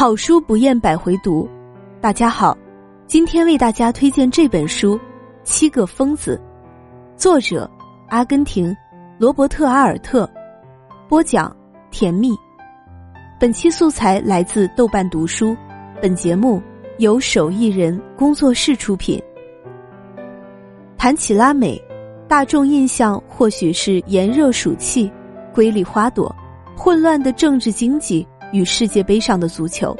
好书不厌百回读，大家好，今天为大家推荐这本书《七个疯子》，作者阿根廷罗伯特阿尔特，播讲甜蜜。本期素材来自豆瓣读书，本节目由手艺人工作室出品。谈起拉美，大众印象或许是炎热暑气、瑰丽花朵、混乱的政治经济。与世界杯上的足球，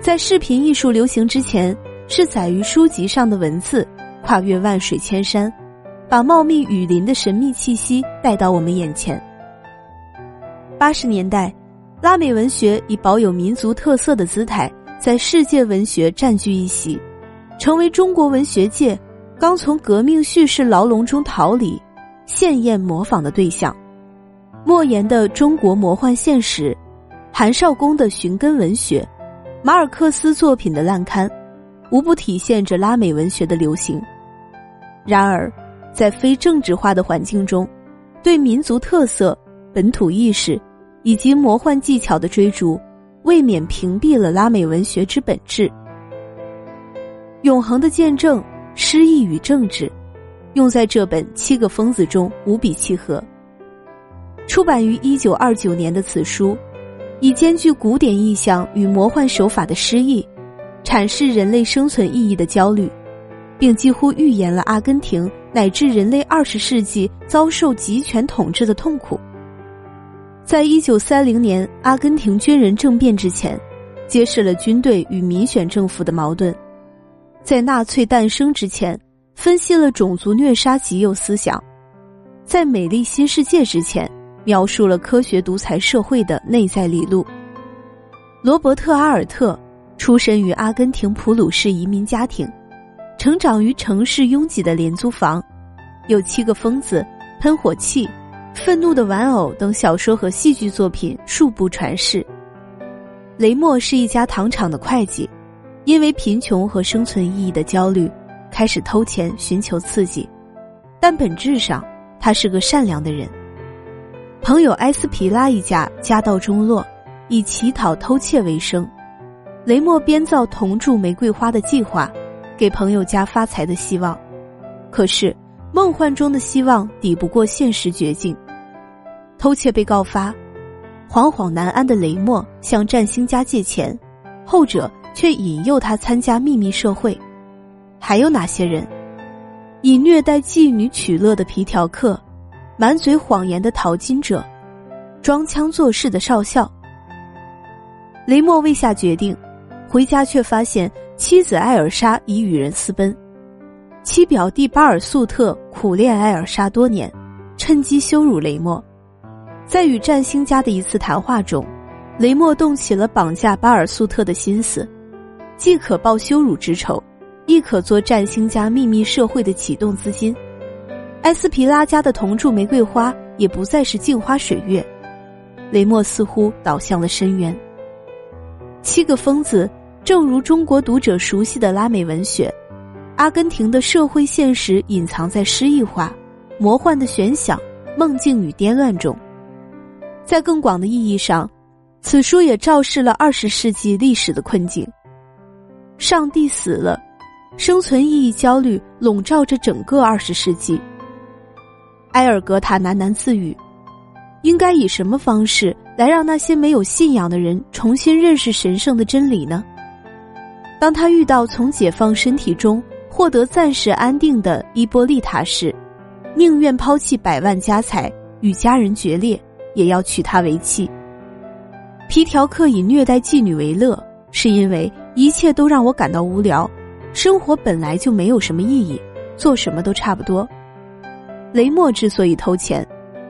在视频艺术流行之前，是载于书籍上的文字，跨越万水千山，把茂密雨林的神秘气息带到我们眼前。八十年代，拉美文学以保有民族特色的姿态，在世界文学占据一席，成为中国文学界刚从革命叙事牢笼中逃离、现艳模仿的对象。莫言的《中国魔幻现实》。韩少功的寻根文学，马尔克斯作品的烂刊，无不体现着拉美文学的流行。然而，在非政治化的环境中，对民族特色、本土意识以及魔幻技巧的追逐，未免屏蔽了拉美文学之本质。永恒的见证，诗意与政治，用在这本《七个疯子》中无比契合。出版于一九二九年的此书。以兼具古典意象与魔幻手法的诗意，阐释人类生存意义的焦虑，并几乎预言了阿根廷乃至人类二十世纪遭受集权统治的痛苦。在一九三零年阿根廷军人政变之前，揭示了军队与民选政府的矛盾；在纳粹诞生之前，分析了种族虐杀极右思想；在美丽新世界之前。描述了科学独裁社会的内在理路。罗伯特·阿尔特出身于阿根廷普鲁士移民家庭，成长于城市拥挤的廉租房，有《七个疯子》《喷火器》《愤怒的玩偶》等小说和戏剧作品数部传世。雷默是一家糖厂的会计，因为贫穷和生存意义的焦虑，开始偷钱寻求刺激，但本质上他是个善良的人。朋友埃斯皮拉一家家道中落，以乞讨偷窃为生。雷默编造同住玫瑰花的计划，给朋友家发财的希望。可是梦幻中的希望抵不过现实绝境，偷窃被告发，惶惶难安的雷默向占星家借钱，后者却引诱他参加秘密社会。还有哪些人？以虐待妓女取乐的皮条客。满嘴谎言的淘金者，装腔作势的少校。雷默未下决定，回家却发现妻子艾尔莎已与人私奔，其表弟巴尔素特苦恋艾尔莎多年，趁机羞辱雷默。在与占星家的一次谈话中，雷默动起了绑架巴尔素特的心思，既可报羞辱之仇，亦可做占星家秘密社会的启动资金。埃斯皮拉家的同住玫瑰花也不再是镜花水月，雷默似乎倒向了深渊。七个疯子，正如中国读者熟悉的拉美文学，阿根廷的社会现实隐藏在诗意化、魔幻的悬想、梦境与颠乱中。在更广的意义上，此书也昭示了二十世纪历史的困境。上帝死了，生存意义焦虑笼罩着整个二十世纪。埃尔格塔喃喃自语：“应该以什么方式来让那些没有信仰的人重新认识神圣的真理呢？”当他遇到从解放身体中获得暂时安定的伊波利塔时，宁愿抛弃百万家财与家人决裂，也要娶她为妻。皮条客以虐待妓女为乐，是因为一切都让我感到无聊，生活本来就没有什么意义，做什么都差不多。雷默之所以偷钱，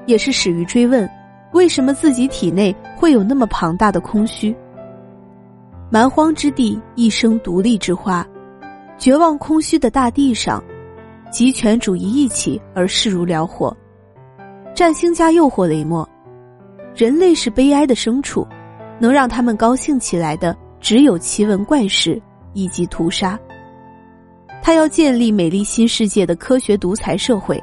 也是始于追问：为什么自己体内会有那么庞大的空虚？蛮荒之地，一生独立之花，绝望空虚的大地上，集权主义一起而势如燎火。占星家诱惑雷默：人类是悲哀的牲畜，能让他们高兴起来的只有奇闻怪事以及屠杀。他要建立美丽新世界的科学独裁社会。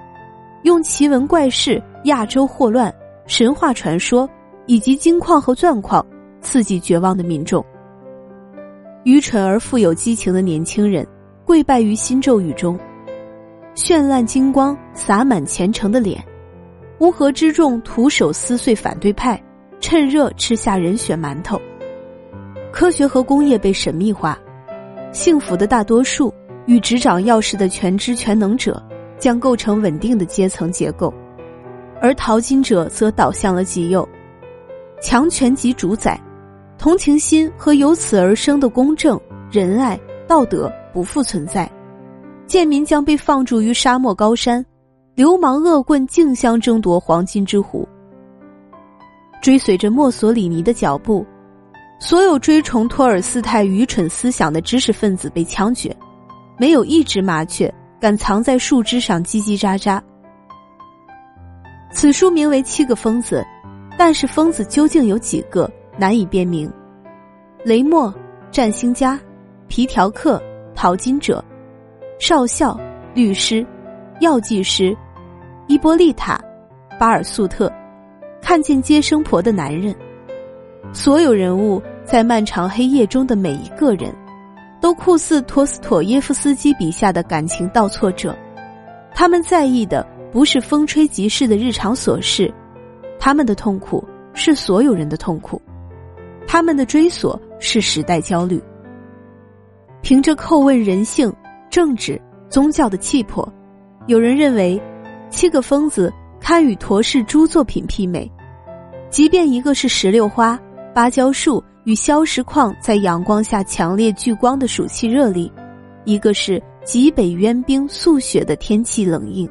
用奇闻怪事、亚洲霍乱、神话传说以及金矿和钻矿刺激绝望的民众，愚蠢而富有激情的年轻人跪拜于新咒语中，绚烂金光洒满虔诚的脸。乌合之众徒手撕碎反对派，趁热吃下人血馒头。科学和工业被神秘化，幸福的大多数与执掌钥匙的全知全能者将构成稳定的阶层结构，而淘金者则倒向了极右，强权及主宰，同情心和由此而生的公正、仁爱、道德不复存在，贱民将被放逐于沙漠高山。流氓恶棍竞相争夺黄金之湖，追随着墨索里尼的脚步，所有追崇托尔斯泰愚蠢思想的知识分子被枪决，没有一只麻雀敢藏在树枝上叽叽喳喳。此书名为《七个疯子》，但是疯子究竟有几个难以辨明。雷默、占星家、皮条客、淘金者、少校、律师、药剂师。伊波利塔，巴尔素特，看见接生婆的男人，所有人物在漫长黑夜中的每一个人，都酷似托斯妥耶夫斯基笔下的感情倒错者。他们在意的不是风吹即逝的日常琐事，他们的痛苦是所有人的痛苦，他们的追索是时代焦虑。凭着叩问人性、政治、宗教的气魄，有人认为。七个疯子堪与陀氏诸作品媲美，即便一个是石榴花、芭蕉树与硝石矿在阳光下强烈聚光的暑气热力，一个是极北渊冰速雪的天气冷硬。